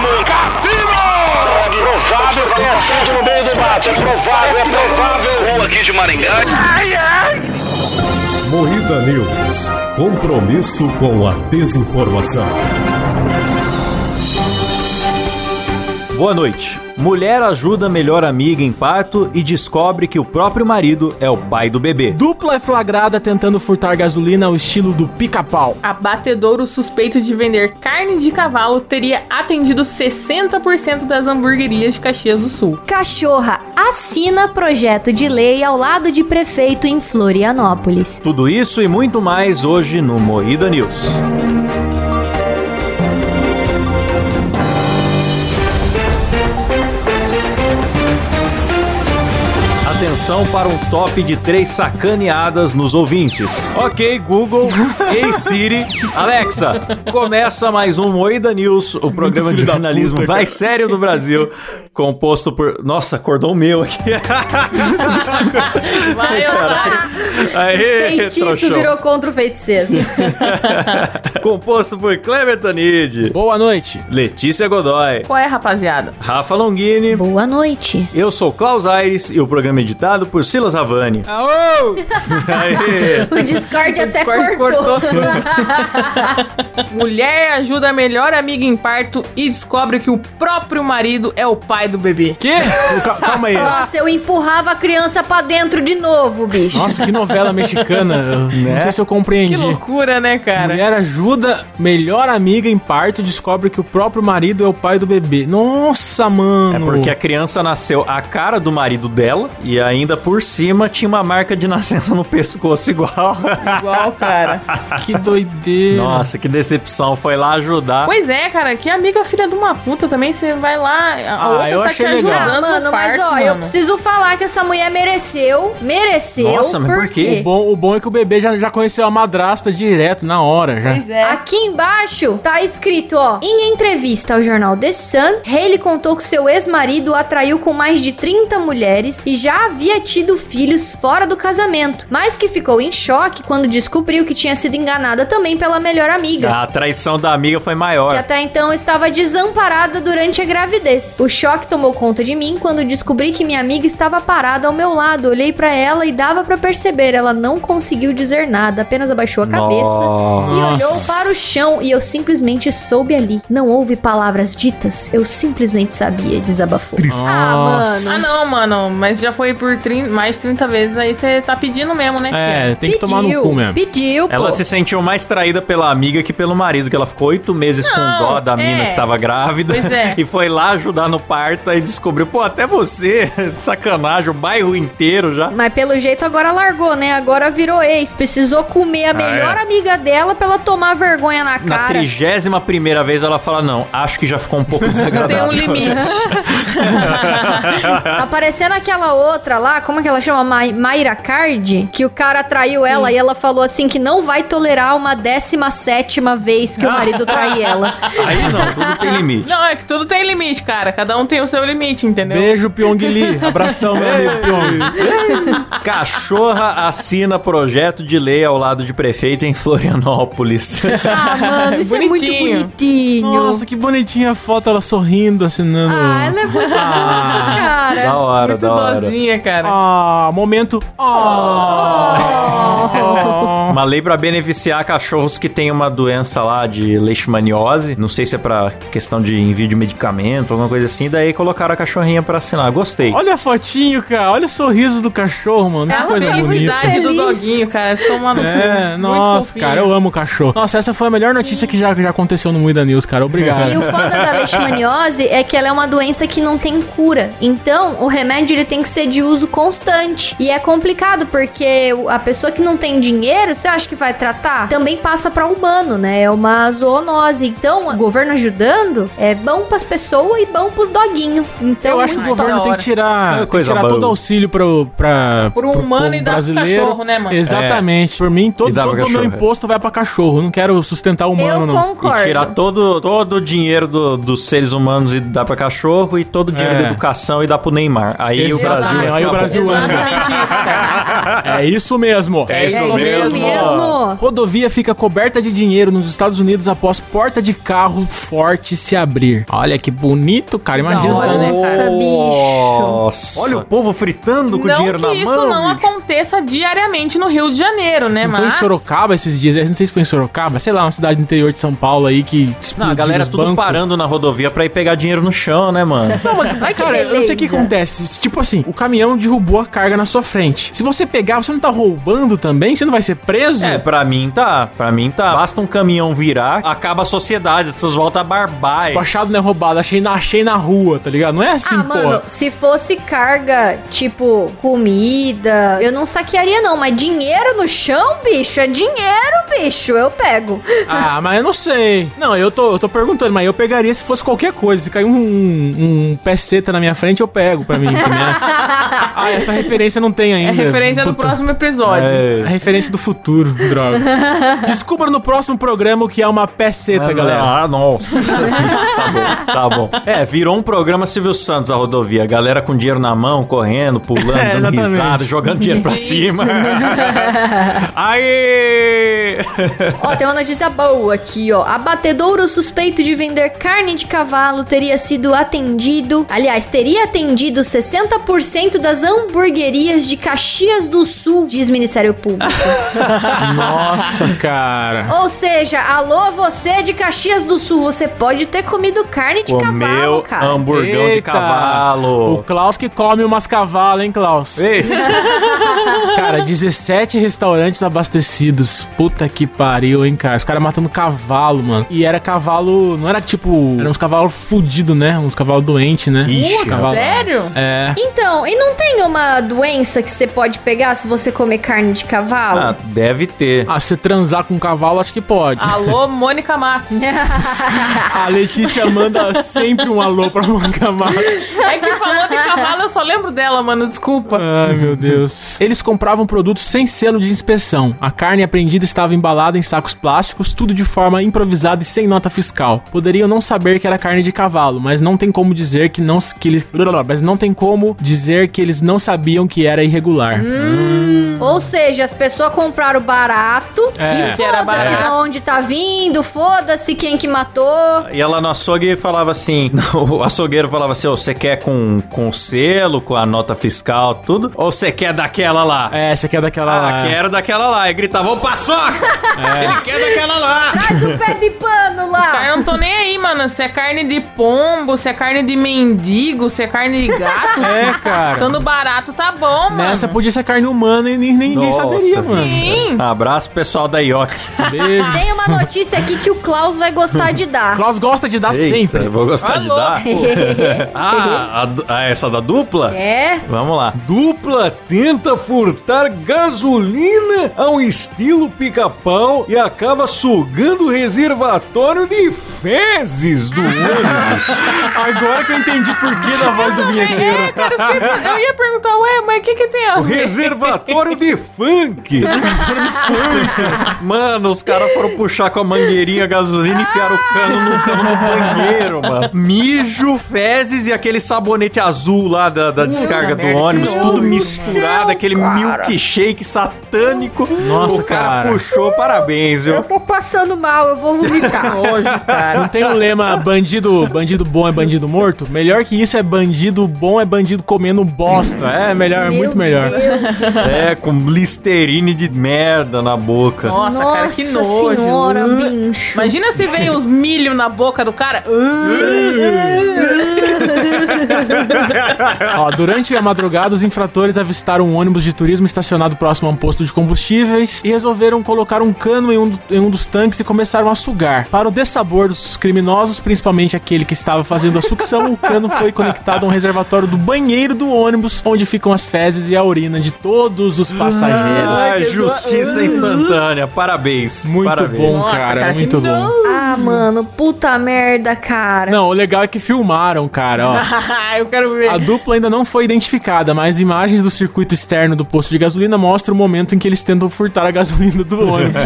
mesmo. Cassino! É provável que tenha sido no meio do mato. É provável, é provável. Rua aqui de Maringá. Ai, ai. Moída News. Compromisso com a desinformação. Boa noite. Mulher ajuda melhor amiga em parto e descobre que o próprio marido é o pai do bebê. Dupla é flagrada tentando furtar gasolina ao estilo do pica-pau. Abatedouro suspeito de vender carne de cavalo teria atendido 60% das hamburguerias de Caxias do Sul. Cachorra assina projeto de lei ao lado de prefeito em Florianópolis. Tudo isso e muito mais hoje no Moída News. Atenção para um top de três sacaneadas nos ouvintes. Ok, Google, Ei Siri, Alexa, começa mais um Moída News, o programa de jornalismo puta, mais sério do Brasil, composto por... Nossa, acordou o meu aqui. Vai. Aê, Feitiço trouxão. virou contra o feiticeiro. Composto por Kleber Tanid, Boa noite. Letícia Godoy, Qual é, rapaziada? Rafa Longini, Boa noite. eu sou Klaus Aires e o programa é editado por Silas Havani. Aô! O Discord até Discord cortou. cortou Mulher ajuda a melhor amiga em parto e descobre que o próprio marido é o pai do bebê. Que? Cal- Calma aí. Nossa, eu empurrava a criança pra dentro de novo, bicho. Nossa, que novela mexicana. Né? Não sei se eu Que compreendi. loucura, né, cara? Mulher ajuda melhor amiga em parto e descobre que o próprio marido é o pai do bebê. Nossa, É mano. porque a criança nasceu a cara do marido dela e ainda por cima tinha uma marca de nascença no pescoço igual. Igual, cara. Que doideira. Nossa, que decepção. Foi lá ajudar. Pois é, cara, que amiga filha de uma puta também, você vai lá, a Ah, outra eu tá te achei legal. ajudando Ah, mano, no mas ó, eu mano. preciso falar que essa mulher mereceu. Mereceu. Nossa, mas por quê? O bom, o bom é que o bebê já, já conheceu a madrasta direto, na hora. Já. Pois é. Aqui embaixo tá escrito, ó. Em entrevista ao jornal The Sun, Haley contou que seu ex-marido atraiu com mais de 30 mulheres e já havia tido filhos fora do casamento, mas que ficou em choque quando descobriu que tinha sido enganada também pela melhor amiga. A traição da amiga foi Que maior. até então estava desamparada durante a gravidez. O choque tomou conta de mim quando descobri que minha amiga estava parada ao meu lado. Olhei pra ela e dava pra perceber, ela não conseguiu dizer nada, apenas abaixou a cabeça e olhou para o chão e eu simplesmente soube ali. Não houve palavras ditas, eu simplesmente sabia, desabafou. Ah, mano. Ah, não, mano, mas já foi por 30, mais de 30 vezes, aí você tá pedindo mesmo, né, É, tia? tem que tomar no cu mesmo. Pediu, pô. Ela se sentiu mais traída pela amiga que pelo marido, que ela ficou oito meses com Não, dó da mina é. que tava grávida Pois é. e foi lá ajudar no parto e descobriu, pô, até você, sacanagem, o bairro inteiro já. Mas pelo jeito agora largou, né? Agora virou ex. Precisou comer a melhor é. amiga dela pra ela tomar vergonha na Na cara. trigésima primeira vez ela fala, não, acho que já ficou um pouco Tem desagradável. um limite. Tá parecendo aquela outra lá, como é que ela chama? Ma Mayra Card, que o cara traiu ela e ela falou assim que não vai tolerar uma décima sétima vez que o marido trai ela. Aí não, tudo tem limite. Não, é que tudo tem limite, cara. Cada um tem o seu limite, entendeu? Beijo, Pyong Lee. Abração, meu amigo Pyong. Cachorra assina projeto de lei ao lado de prefeito em Florianópolis. Ah, mano, isso é muito Bonitinho. bonitinho. Nossa, que bonitinha a foto, ela sorrindo, assinando. Ah, ela é muito da cara. hora, Muito da hora. boazinha, cara. Ah, momento. Ah. Uma lei pra beneficiar cachorros que têm uma doença lá de leishmaniose. Não sei se é pra questão de envio de medicamento, alguma coisa assim. Daí colocaram a cachorrinha pra assinar. Gostei. Olha a fotinho, cara. Olha o sorriso do cachorro, mano. Que Ela coisa bonita. Felicidade do Feliz. doguinho, cara. Toma no cu. É, nossa, cara, eu amo cachorro. Nossa, essa foi a melhor notícia que já, já aconteceu no Muida News, cara. Obrigado. E o foda da leishmaniose é que ela é uma doença que não tem cura. Então, o remédio ele tem que ser de uso constante. E é complicado porque o- a pessoa que não tem dinheiro, você acha que vai tratar? Também passa pra humano, né? É uma zoonose. Então, o governo ajudando é bom pras pessoas e bom pros doguinhos. Então, Eu acho que o muito governo da tem hora. que tirar, É tem que coisa tirar boa. todo auxílio pro, pra, Pro humano povo e dar pros brasileiro. cachorro, né, mano? Exatamente. Por mim, todo, E dá todo o meu é. imposto vai pra cachorro. Não quero sustentar humano, Eu não. concordo. E tirar todo, todo o dinheiro do- dos seres humanos e dar pra cachorro e todo o dinheiro É. da educação e dar pro Neymar. Aí o Exatamente. Brasil vai Aí o Brasil anda. É isso mesmo. É isso É isso mesmo. mesmo. Rodovia fica coberta de dinheiro nos Estados Unidos após porta de carro forte se abrir. Olha que bonito, cara. Imagina isso, né, cara? Nossa, bicho. Nossa. Olha o povo fritando com não dinheiro que na isso mão. Não aconteça diariamente no Rio de Janeiro, né? Não foi em Sorocaba esses dias, eu não sei se foi em Sorocaba, sei lá, uma cidade do interior de São Paulo aí que Não, a galera tudo bancos. parando na rodovia pra ir pegar dinheiro no chão, né, mano? Não, mas, Ai, cara, eu não sei o que acontece. Tipo assim, o caminhão derrubou a carga na sua frente. Se você pegar, você não tá roubando também? Você não vai ser preso? É, pra mim tá. Pra mim tá. Basta um caminhão virar, acaba a sociedade, as pessoas voltam a barbar. Tipo, achado não é roubado, achei na, achei na rua, tá ligado? Não é assim, Ah, pô. mano, se fosse carga, tipo, comida, eu não saquearia não, mas dinheiro no chão, bicho, é dinheiro, bicho, eu pego. Ah, mas eu não sei. Não, eu tô, eu tô perguntando, mas eu pegaria se fosse qualquer coisa. Se cair um, um peceta na minha frente, eu pego pra mim. nem- ah, essa referência não tem é ainda. referência do Puta. próximo episódio. A referência do futuro, droga. Descubra no próximo programa o que é uma peceta, galera. Ah, nossa. tá bom, tá bom. É, virou um programa Silvio Santos a rodovia. A galera com dinheiro na mão, correndo, pulando, É, dando risada, jogando dinheiro pra cima. Aí! Ó, tem uma notícia boa aqui, ó. Abatedouro suspeito de vender carne de cavalo teria sido atendido. Aliás, teria atendido 60% das hamburguerias de Caxias do Sul, diz Ministério Público. Nossa, cara. Ou seja, alô, você de Caxias do Sul, você pode ter comido carne de cavalo, Comeu cara. hamburgão de Eita. O cavalo. Klaus que come umas cavalas, hein, Klaus? Ei, Cara, 17 restaurantes abastecidos. Puta que pariu, hein, cara. Os caras matando cavalo, mano. E era cavalo. Não era tipo. Era uns cavalos fudidos, né? Uns cavalos doentes, né? Ixi, cavalo. Sério? É. Então, e não tem uma doença que você pode pegar se você comer carne de cavalo? ah, deve ter. Ah, se transar com um cavalo, acho que pode. Alô, Mônica Matos. A Letícia manda sempre um alô pra Mônica Matos. É que falou de cavalo, eu só lembro dela, mano. Desculpa. Ai, meu Deus. Eles compravam produtos sem selo de inspeção. A carne apreendida estava embalada em sacos plásticos, tudo de forma improvisada e sem nota fiscal. Poderiam não saber que era carne de cavalo, mas não tem como dizer que não que eles, mas não tem como dizer que eles não sabiam que era irregular. Ou seja, as pessoas compraram barato É. e era foda-se de onde tá vindo, foda-se quem que matou. E ela no açougue falava assim: o açougueiro falava assim: "Ô, você quer com, com selo, com a nota fiscal, tudo? Ou você quer daquela lá? É, essa aqui é daquela Ah, lá. quero daquela lá. E gritava: Ô, paçoca! É. Ele quer daquela lá! Traz o pé de pano lá. Cara, eu não tô nem aí, mano. Se é carne de pombo, se é carne de mendigo, se é carne de gato. É, cara. Estando barato, tá bom, mano. Nessa podia ser carne humana e nem, ninguém Nossa, saberia, mano. Sim. Abraço pessoal da IOC. Beijo. Tem uma notícia aqui que o Klaus vai gostar de dar. Klaus gosta de dar Eita, sempre. eu vou gostar de Alô. dar. Ah, a du- ah, essa da dupla? É? Vamos lá. Dupla tenta furtar gasolina ao estilo pica-pau e acaba sugando o reservatório de fezes do ônibus. Agora que eu entendi por que da voz do vinheteiro. É, cara, eu, fiquei- eu ia perguntar, ué, mas o que que tem a O ver? reservatório de funk. Mano, os caras foram puxar com a mangueirinha a gasolina e enfiaram o cano no, cano no banheiro, mano. Mijo, fezes e aquele sabonete azul lá da, da descarga do ônibus, tudo misturado, aquele milkshake satânico. Nossa, o cara, cara. puxou, parabéns, viu? tô passando mal, eu vou vomitar. Nojo, cara. Não tem o lema bandido, bandido bom é bandido morto? Melhor que isso é bandido bom é bandido comendo bosta. É melhor, é muito melhor. Deus. É, com listerine de merda na boca. Nossa, cara, que Nossa nojo. senhora, bicho. Imagina se veio os milho na boca do cara. Ó, durante a madrugada, os infratores avistaram um ônibus de turismo estacionado próximo a um posto de combustíveis e resolveram colocar um cano em um, em um dos tanques e começaram a sugar. Para o dessabor dos criminosos, principalmente aquele que estava fazendo a sucção, o cano foi conectado a um reservatório do banheiro do ônibus, onde ficam as fezes e a urina de todos os passageiros. Ah, justiça instantânea. Parabéns. Muito Parabéns. bom, Nossa, cara, cara, muito bom. Ah, Ah, mano, puta merda, cara. Não, o legal é que filmaram, cara, ó. eu quero ver. A dupla ainda não foi identificada, mas imagens do circuito externo do posto de gasolina mostram o momento em que eles tentam furtar a gasolina do ônibus.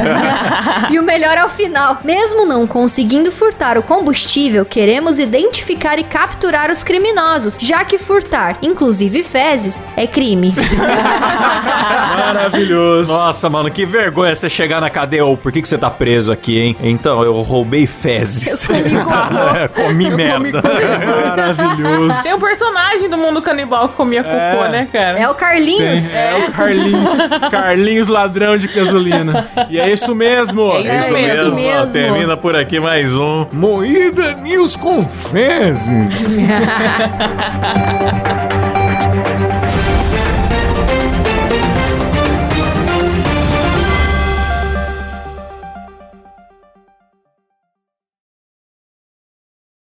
E o melhor é o final. Mesmo não conseguindo furtar o combustível, queremos identificar e capturar os criminosos, já que furtar, inclusive fezes, é crime. Maravilhoso. Nossa, mano, que vergonha você chegar na cadeia. Ô, por que, que você tá preso aqui, hein? Então, eu roubei fezes. Eu comi cocô. É, comi merda. comi. Maravilhoso. Tem um personagem do mundo canibal que comia cocô, É. né, cara? É o Carlinhos. É o Carlinhos. Carlinhos ladrão de gasolina. E é isso mesmo. É isso mesmo. mesmo. ó, Termina por aqui mais um Moída News com fezes.